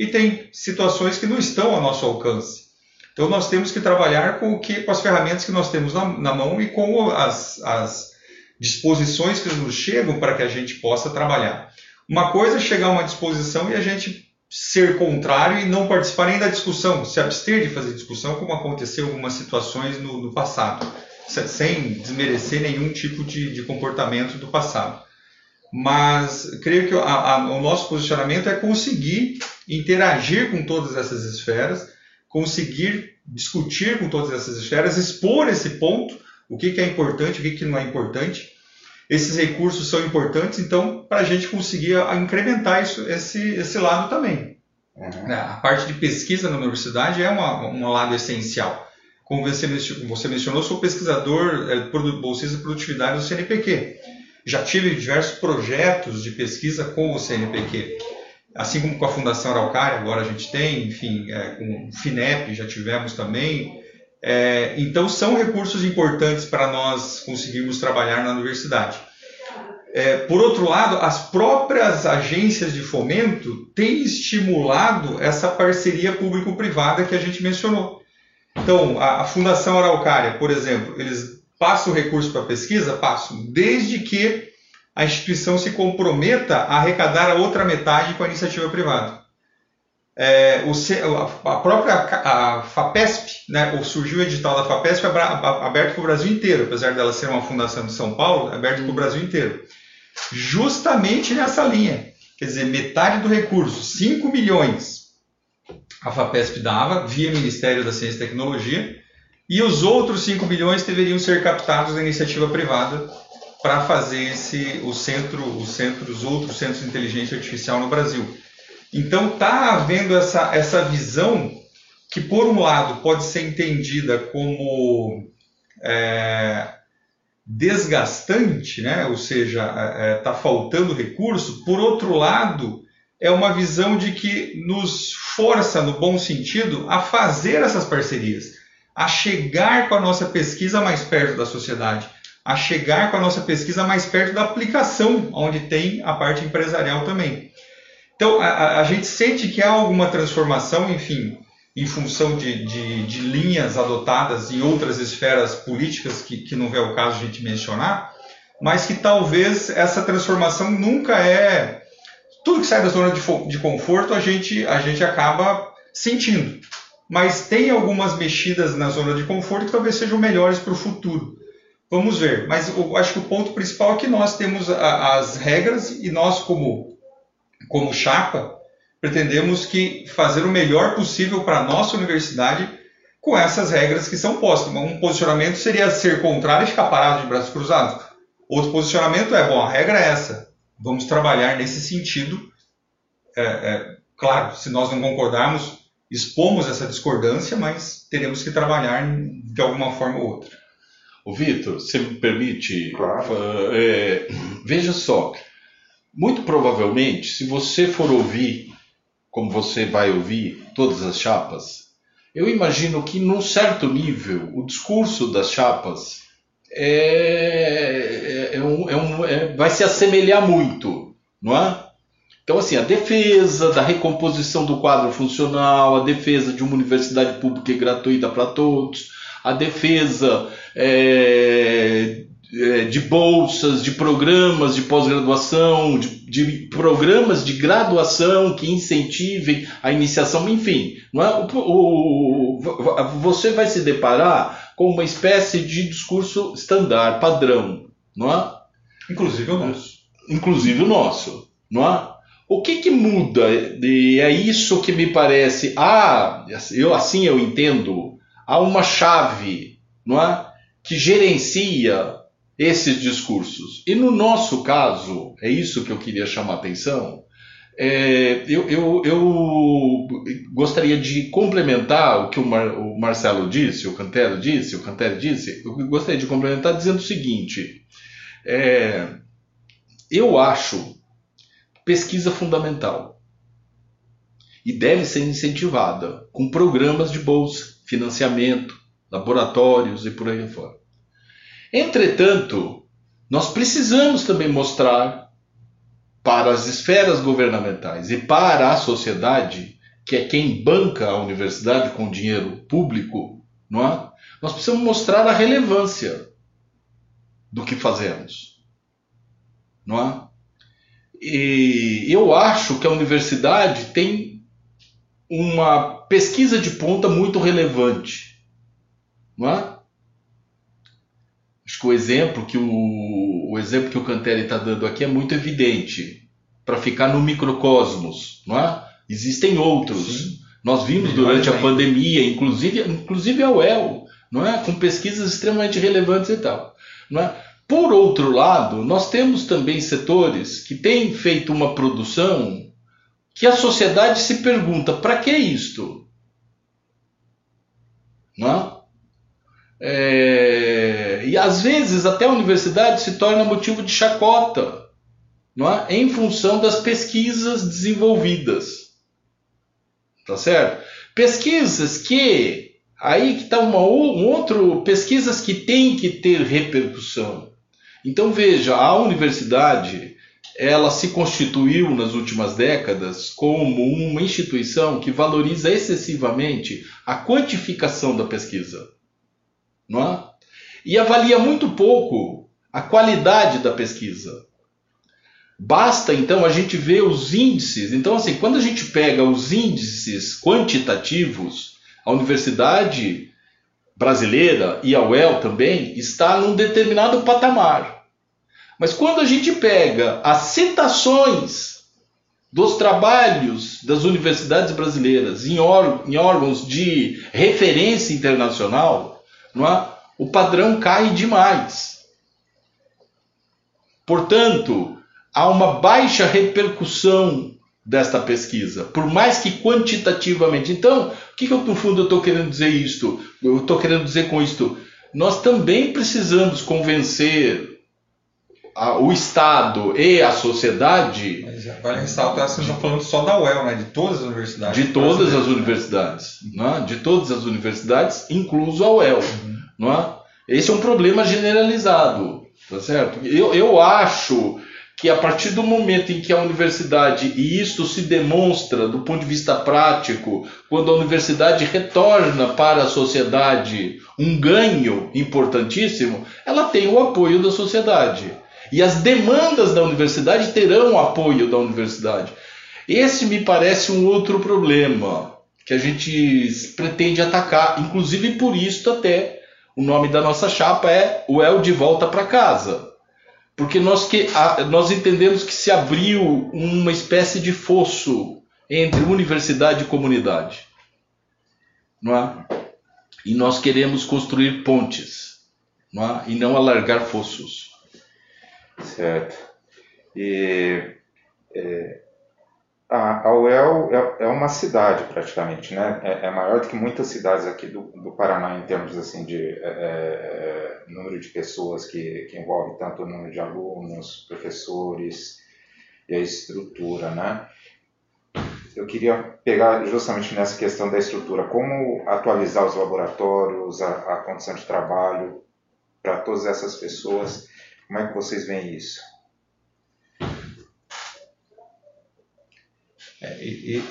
e tem situações que não estão ao nosso alcance. Então nós temos que trabalhar com, o que, com as ferramentas que nós temos na, na mão e com as, as disposições que nos chegam para que a gente possa trabalhar. Uma coisa é chegar a uma disposição e a gente ser contrário e não participar nem da discussão, se abster de fazer discussão, como aconteceu em algumas situações no, no passado, sem desmerecer nenhum tipo de, de comportamento do passado mas creio que a, a, o nosso posicionamento é conseguir interagir com todas essas esferas, conseguir discutir com todas essas esferas, expor esse ponto, o que, que é importante, o que, que não é importante. Esses recursos são importantes, então, para a gente conseguir incrementar isso, esse, esse lado também. Uhum. A parte de pesquisa na universidade é uma, um lado essencial. como você mencionou, sou pesquisador, é, bolsista de produtividade do CNPq. Já tive diversos projetos de pesquisa com o CNPq, assim como com a Fundação Araucária, agora a gente tem, enfim, é, com o FINEP já tivemos também. É, então, são recursos importantes para nós conseguirmos trabalhar na universidade. É, por outro lado, as próprias agências de fomento têm estimulado essa parceria público-privada que a gente mencionou. Então, a, a Fundação Araucária, por exemplo, eles passam o recurso para pesquisa? Passam, desde que a instituição se comprometa a arrecadar a outra metade com a iniciativa privada. É, o, a própria a FAPESP, né, surgiu o edital da FAPESP aberto para o Brasil inteiro, apesar dela ser uma fundação de São Paulo, aberto para o Brasil inteiro justamente nessa linha. Quer dizer, metade do recurso, 5 milhões, a FAPESP dava via Ministério da Ciência e Tecnologia, e os outros 5 milhões deveriam ser captados da iniciativa privada para fazer esse, o centro, o centro, os outros centros de inteligência artificial no Brasil. Então está havendo essa, essa visão que, por um lado, pode ser entendida como é, desgastante, né? ou seja, está é, é tá faltando recurso, por outro lado, é uma visão de que nos força, no bom sentido, a fazer essas parcerias, a chegar com a nossa pesquisa mais perto da sociedade, a chegar com a nossa pesquisa mais perto da aplicação, onde tem a parte empresarial também. Então, a, a gente sente que há alguma transformação, enfim, em função de, de, de, linhas adotadas em outras esferas políticas, que, que não é o caso de a gente mencionar, mas que talvez essa transformação nunca é. Tudo que sai da zona de, de conforto a gente, a gente acaba sentindo. Mas tem algumas mexidas na zona de conforto que talvez sejam melhores para o futuro. Vamos ver. Mas eu acho que o ponto principal é que nós temos a, as regras e nós, como, como chapa, pretendemos que fazer o melhor possível para a nossa universidade com essas regras que são postas. Um posicionamento seria ser contrário e ficar parado de braços cruzados. Outro posicionamento é, bom, a regra é essa. Vamos trabalhar nesse sentido. É, é, claro, se nós não concordarmos, expomos essa discordância, mas teremos que trabalhar de alguma forma ou outra. O Vitor, se me permite, claro. é, veja só, muito provavelmente, se você for ouvir como você vai ouvir todas as chapas, eu imagino que num certo nível o discurso das chapas é, é, é um, é um, é, vai se assemelhar muito, não é? Então, assim, a defesa da recomposição do quadro funcional, a defesa de uma universidade pública e gratuita para todos, a defesa é, é, de bolsas, de programas de pós-graduação, de, de, programas de graduação que incentivem a iniciação, enfim, não é? O, o, você vai se deparar com uma espécie de discurso standard, padrão, não é? Inclusive o nosso. Inclusive o nosso, não é? O que, que muda? E é isso que me parece. Ah, eu assim eu entendo. Há uma chave, não é? Que gerencia esses discursos. E no nosso caso, é isso que eu queria chamar a atenção, é, eu, eu, eu, gostaria de complementar o que o, Mar, o, Marcelo disse, o Cantero disse, o Cantero disse, eu gostaria de complementar dizendo o seguinte, é, eu acho pesquisa fundamental e deve ser incentivada com programas de bolsa, financiamento, laboratórios e por aí fora. Entretanto, nós precisamos também mostrar para as esferas governamentais e para a sociedade, que é quem banca a universidade com dinheiro público, não é? Nós precisamos mostrar a relevância do que fazemos, não é? E eu acho que a universidade tem uma pesquisa de ponta muito relevante, não é? Acho que o exemplo que o, o exemplo que o Canteri está dando aqui é muito evidente para ficar no microcosmos, não é? Existem outros. Sim. Nós vimos Melhor durante a pandemia, inclusive, inclusive a UEL, não é? Com pesquisas extremamente relevantes e tal, não é? Por outro lado, nós temos também setores que têm feito uma produção que a sociedade se pergunta: para que isto? Não é? É, e às vezes até a universidade se torna motivo de chacota, não é? em função das pesquisas desenvolvidas. Tá certo? Pesquisas que aí que está uma um outro pesquisas que têm que ter repercussão. Então veja, a universidade ela se constituiu nas últimas décadas como uma instituição que valoriza excessivamente a quantificação da pesquisa, não é? E avalia muito pouco a qualidade da pesquisa. Basta então a gente ver os índices. Então, assim, quando a gente pega os índices quantitativos, a universidade brasileira e a UEL também está num determinado patamar. Mas quando a gente pega as citações dos trabalhos das universidades brasileiras em, órgãos de referência internacional, é? o padrão cai demais. Portanto, há uma baixa repercussão desta pesquisa, por mais que quantitativamente. Então, o que, que eu, no fundo estou querendo dizer isto? Eu estou querendo dizer com isto, nós também precisamos convencer a, o Estado e a sociedade. Mas vale ressaltar, vocês estão falando só da UEL, né? De todas as universidades. De todas as universidades, não é? De todas as universidades, incluso a UEL, uhum. não é? Esse é um problema generalizado, tá certo? Eu, eu acho que a partir do momento em que a universidade, e isto se demonstra do ponto de vista prático, quando a universidade retorna para a sociedade um ganho importantíssimo, ela tem o apoio da sociedade. E as demandas da universidade terão o apoio da universidade. Esse me parece um outro problema que a gente pretende atacar, inclusive por isso até o nome da nossa chapa é o El de volta para casa porque nós, que, nós entendemos que se abriu uma espécie de fosso entre universidade e comunidade. Não é? E nós queremos construir pontes não é? e não alargar fossos. Certo. E é, a, UEL é, é, uma cidade praticamente, né? É, é, maior do que muitas cidades aqui do, do Paraná em termos assim de é, é, número de pessoas que, que envolve tanto o número de alunos, professores e a estrutura, né? Eu queria pegar justamente nessa questão da estrutura, como atualizar os laboratórios, a, a condição de trabalho para todas essas pessoas. Como é que vocês veem isso?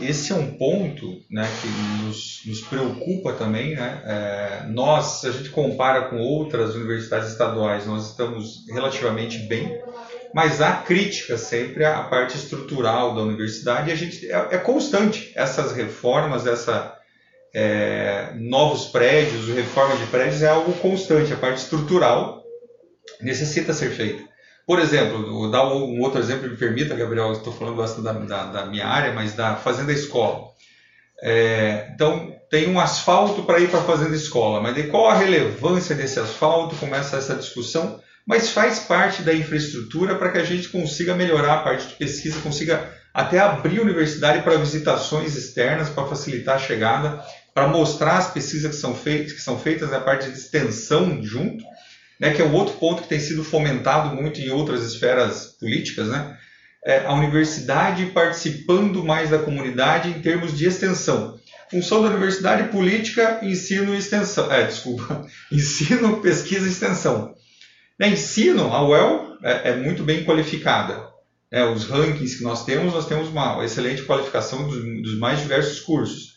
Esse é um ponto né, que nos, nos preocupa também. Né? É, nós, se a gente compara com outras universidades estaduais, nós estamos relativamente bem, mas há crítica sempre à parte estrutural da universidade e a gente, é, é constante essas reformas, essa, é, novos prédios, reforma de prédios é algo constante, a parte estrutural necessita ser feita. Por exemplo, vou dar um outro exemplo, me permita, Gabriel, estou falando bastante da, da, da, minha área, mas da fazenda escola. É, então, tem um asfalto para ir para a fazenda escola, mas de qual a relevância desse asfalto? Começa essa discussão, mas faz parte da infraestrutura para que a gente consiga melhorar a parte de pesquisa, consiga até abrir a universidade para visitações externas, para facilitar a chegada, para mostrar as pesquisas que são feitas, que são feitas na parte de extensão junto né, que é um outro ponto que tem sido fomentado muito em outras esferas políticas, né, é a universidade participando mais da comunidade em termos de extensão. Função da universidade política, ensino e extensão. É, desculpa, ensino, pesquisa e extensão. Né, ensino, a UEL é, é muito bem qualificada. É, os rankings que nós temos, nós temos uma excelente qualificação dos, dos mais diversos cursos.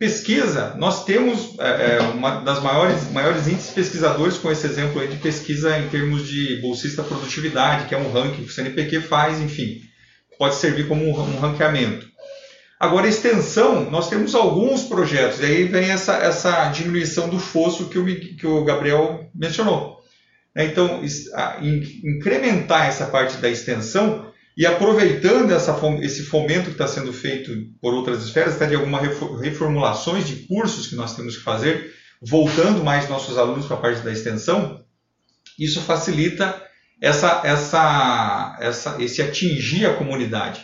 Pesquisa, nós temos é, é, uma das maiores, maiores índices pesquisadores com esse exemplo de pesquisa em termos de bolsista produtividade, que é um ranking que o CNPq faz, enfim, pode servir como um, um ranqueamento. Agora, extensão, nós temos alguns projetos, e aí vem essa, essa diminuição do fosso que o, que o Gabriel mencionou. Então, incrementar essa parte da extensão e aproveitando essa, esse fomento que está sendo feito por outras esferas, até de algumas reformulações de cursos que nós temos que fazer, voltando mais nossos alunos para a parte da extensão, isso facilita essa, essa, essa, esse atingir a comunidade.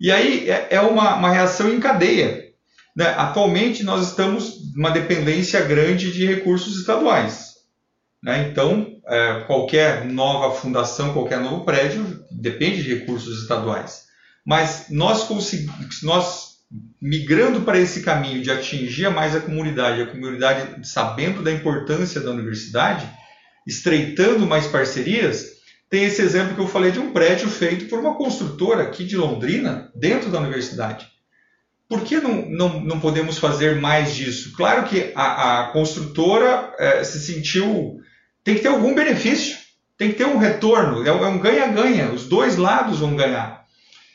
E aí é, é uma, uma reação em cadeia. Né? Atualmente nós estamos numa dependência grande de recursos estaduais. Né? Então, é, qualquer nova fundação, qualquer novo prédio, depende de recursos estaduais. Mas nós, nós migrando para esse caminho de atingir mais a comunidade, a comunidade sabendo da importância da universidade, estreitando mais parcerias, tem esse exemplo que eu falei de um prédio feito por uma construtora aqui de Londrina, dentro da universidade. Por que não, não, não podemos fazer mais disso? Claro que a, a construtora é, se sentiu. Tem que ter algum benefício, tem que ter um retorno, é um é ganha-ganha, os dois lados vão ganhar.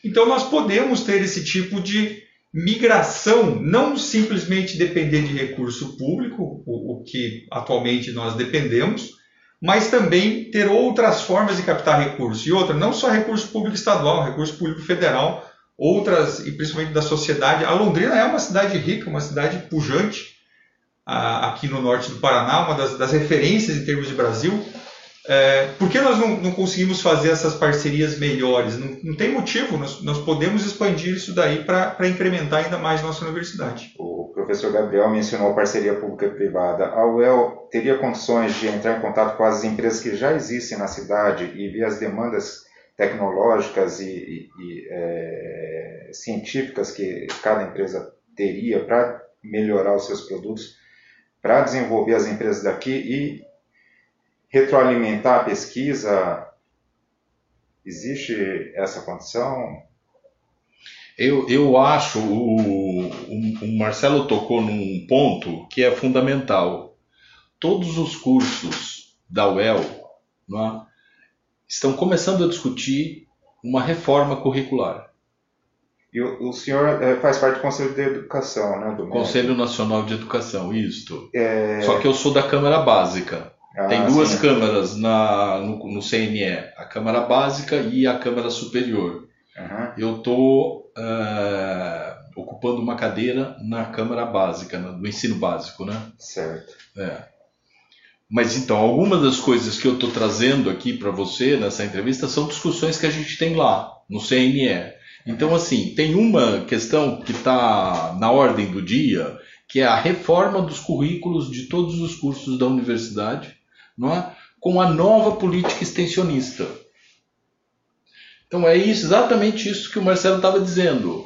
Então nós podemos ter esse tipo de migração, não simplesmente depender de recurso público, o, o que atualmente nós dependemos, mas também ter outras formas de captar recursos. E outra, não só recurso público estadual, recurso público federal, outras, e principalmente da sociedade. A Londrina é uma cidade rica, uma cidade pujante, aqui no norte do Paraná, uma das, das referências em termos de Brasil. É, por que nós não, não, conseguimos fazer essas parcerias melhores? Não, não tem motivo, nós, nós, podemos expandir isso daí para incrementar ainda mais nossa universidade. O professor Gabriel mencionou parceria pública e privada. A UEL teria condições de entrar em contato com as empresas que já existem na cidade e ver as demandas tecnológicas e, e, e é, científicas que cada empresa teria para melhorar os seus produtos, para desenvolver as empresas daqui e retroalimentar a pesquisa? Existe essa condição? Eu, eu acho, o, o, Marcelo tocou num ponto que é fundamental. Todos os cursos da UEL é, estão começando a discutir uma reforma curricular. E o, o senhor é, faz parte do Conselho de Educação, né? Do Conselho Nacional de Educação, isto. É... Só que eu sou da Câmara Básica. Ah, Tem duas sim. câmaras na, no, no, CNE, a Câmara Básica e a Câmara Superior. Uhum. Eu estou uh, ocupando uma cadeira na Câmara Básica, no ensino básico, né? Certo. É. Mas então, algumas das coisas que eu estou trazendo aqui para você nessa entrevista são discussões que a gente tem lá, no CNE. Então, assim, tem uma questão que está na ordem do dia, que é a reforma dos currículos de todos os cursos da universidade não é? com a nova política extensionista. Então é isso, exatamente isso que o Marcelo estava dizendo.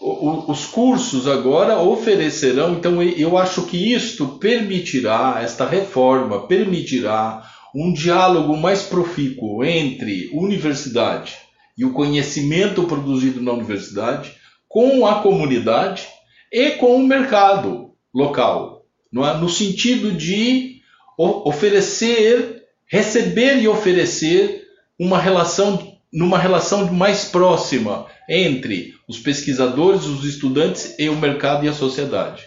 O, o, os cursos agora oferecerão, então eu acho que isto permitirá, esta reforma permitirá um diálogo mais profícuo entre universidade e o conhecimento produzido na universidade com a comunidade e com o mercado local, é? no sentido de oferecer, receber e oferecer uma relação numa relação mais próxima entre os pesquisadores, os estudantes e o mercado e a sociedade.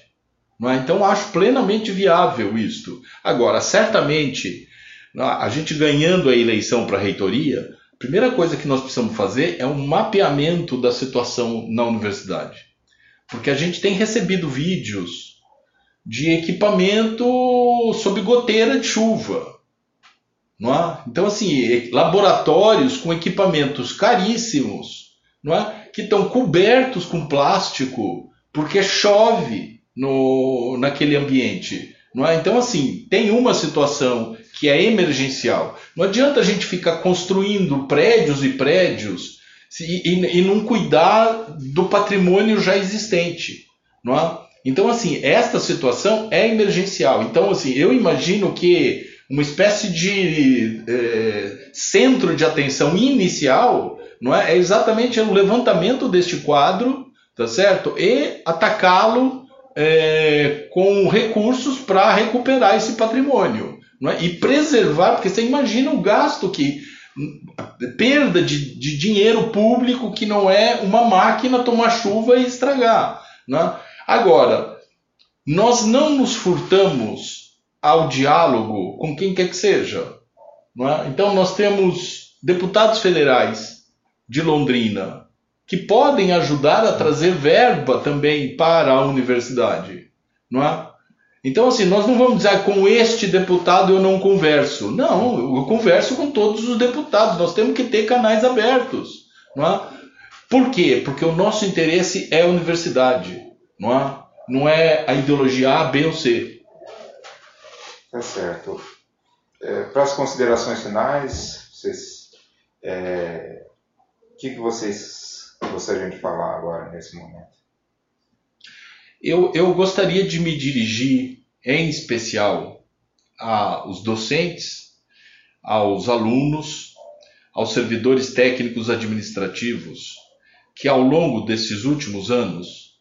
É? Então acho plenamente viável isto. Agora, certamente, a gente ganhando a eleição para a reitoria, primeira coisa que nós precisamos fazer é um mapeamento da situação na universidade. Porque a gente tem recebido vídeos de equipamento sob goteira de chuva. Não é? Então, assim, laboratórios com equipamentos caríssimos, não é? que estão cobertos com plástico porque chove no, naquele ambiente. Não é? Então, assim, tem uma situação que é emergencial. Não adianta a gente ficar construindo prédios e prédios e, e, e não cuidar do patrimônio já existente. Não é? Então, assim, esta situação é emergencial. Então, assim, eu imagino que uma espécie de é, centro de atenção inicial não é, é exatamente o levantamento deste quadro, tá certo? E atacá-lo é, com recursos para recuperar esse patrimônio. Não é? E preservar, porque você imagina o gasto que. perda de, de dinheiro público que não é uma máquina tomar chuva e estragar. Não é? Agora, nós não nos furtamos ao diálogo com quem quer que seja. É? Então, nós temos deputados federais de Londrina que podem ajudar a trazer verba também para a universidade. Não é? Então, assim, nós não vamos dizer ah, com este deputado eu não converso. Não, eu converso com todos os deputados. Nós temos que ter canais abertos. Não é? Por quê? Porque o nosso interesse é a universidade não é, não é a ideologia A, B ou C. Tá certo. é, para as considerações finais, vocês, é, o que, que vocês gostariam de falar agora, nesse momento? Eu, eu gostaria de me dirigir, em especial, aos docentes, aos alunos, aos servidores técnicos administrativos, que ao longo desses últimos anos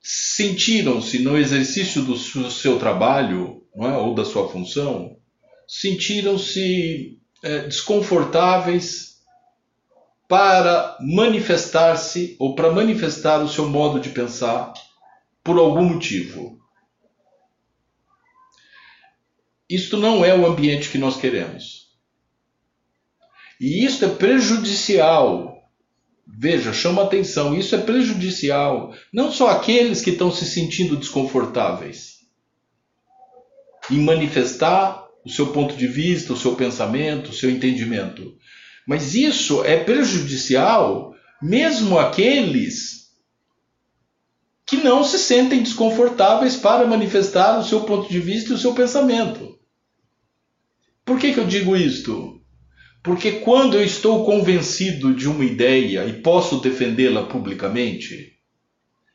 sentiram-se no exercício do seu trabalho é, ou da sua função, sentiram-se é, desconfortáveis para manifestar-se ou para manifestar o seu modo de pensar por algum motivo. Isto não é o ambiente que nós queremos. E isto é prejudicial. Veja, chama atenção, isso é prejudicial. Não só aqueles que estão se sentindo desconfortáveis em manifestar o seu ponto de vista, o seu pensamento, o seu entendimento. Mas isso é prejudicial mesmo aqueles que não se sentem desconfortáveis para manifestar o seu ponto de vista e o seu pensamento. Por que, que eu digo isto? Porque quando eu estou convencido de uma ideia e posso defendê-la publicamente,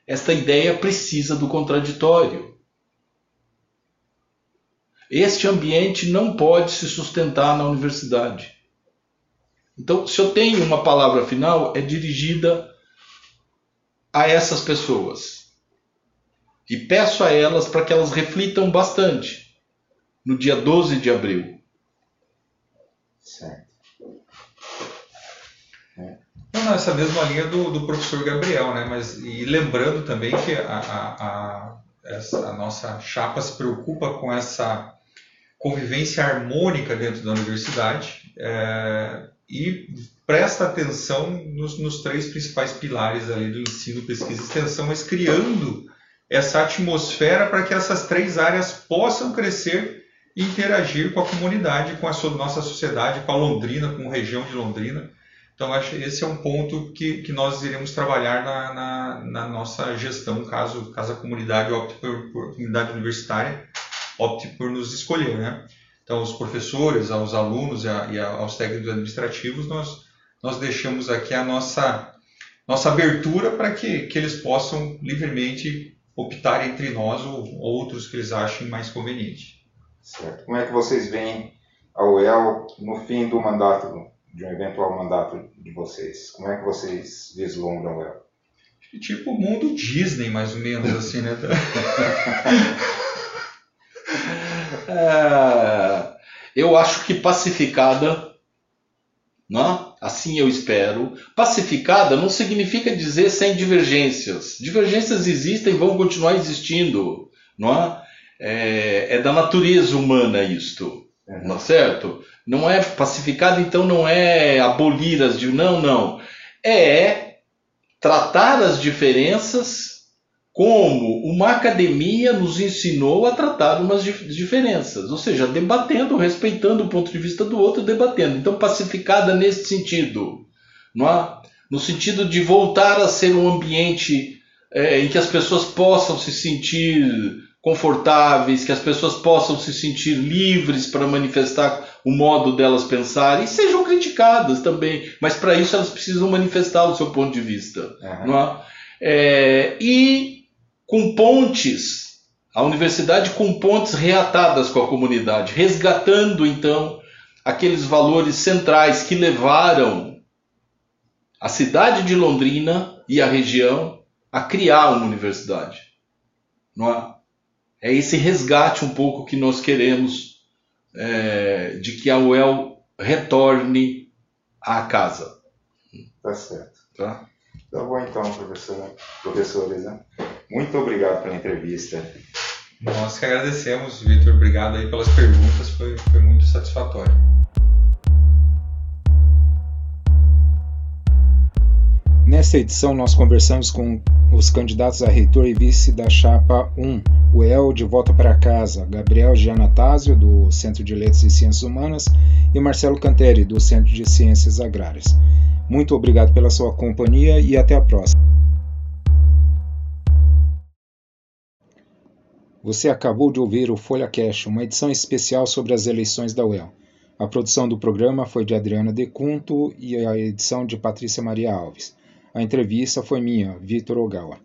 esta ideia precisa do contraditório. Este ambiente não pode se sustentar na universidade. Então, se eu tenho uma palavra final, é dirigida a essas pessoas e peço a elas para que elas reflitam bastante no dia 12 de abril. Certo. É. Não, nessa mesma linha do, do professor Gabriel, né? Mas, e lembrando também que a, a, a, essa, a nossa chapa se preocupa com essa convivência harmônica dentro da universidade é, e presta atenção nos, nos, três principais pilares ali do ensino, pesquisa e extensão, mas criando essa atmosfera para que essas três áreas possam crescer e interagir com a comunidade, com a nossa sociedade, com a Londrina, com a região de Londrina. Então, acho que esse é um ponto que, que nós iremos trabalhar na, na, na nossa gestão, caso, caso a comunidade opte por, por comunidade universitária opte por nos escolher, né? Então, os professores, aos alunos e, a, e aos técnicos administrativos, nós, nós deixamos aqui a nossa, nossa abertura para que, que eles possam livremente optar entre nós ou outros que eles achem mais conveniente. Certo. Como é que vocês veem a UEL no fim do mandato, de um eventual mandato de vocês? Como é que vocês vislumbram a UEL? Tipo o mundo Disney, mais ou menos, assim, né? é, eu acho que pacificada, não? assim eu espero. Pacificada não significa dizer sem divergências. Divergências existem e vão continuar existindo, não é? É, é da natureza humana isto, uhum. não é certo? Não é pacificada, então não é abolir as não, não. É tratar as diferenças como uma academia nos ensinou a tratar umas diferenças, ou seja, debatendo, respeitando o ponto de vista do outro, debatendo. Então, pacificada nesse sentido, não é? no sentido de voltar a ser um ambiente é, em que as pessoas possam se sentir confortáveis, que as pessoas possam se sentir livres para manifestar o modo delas pensar e sejam criticadas também, mas para isso elas precisam manifestar o seu ponto de vista, uhum. não é? é e com pontes, a universidade com pontes reatadas com a comunidade, resgatando então aqueles valores centrais que levaram a cidade de Londrina e a região a criar uma universidade. Não é? é esse resgate um pouco que nós queremos é, de que a UEL retorne à casa. Tá certo. Tá? Tá bom então, professor, professores. Né? Muito obrigado pela entrevista. Nós que agradecemos, Vitor. Obrigado aí pelas perguntas, foi, foi muito satisfatório. Nesta edição, nós conversamos com os candidatos a reitor e vice da Chapa 1, o El de Volta para Casa, Gabriel Gianatásio, do Centro de Letras e Ciências Humanas, e Marcelo Canteri, do Centro de Ciências Agrárias. Muito obrigado pela sua companhia e até a próxima. Você acabou de ouvir o Folha Cash, uma edição especial sobre as eleições da UEL. A produção do programa foi de Adriana Decunto e a edição de Patrícia Maria Alves. A entrevista foi minha, Vitor Ogawa.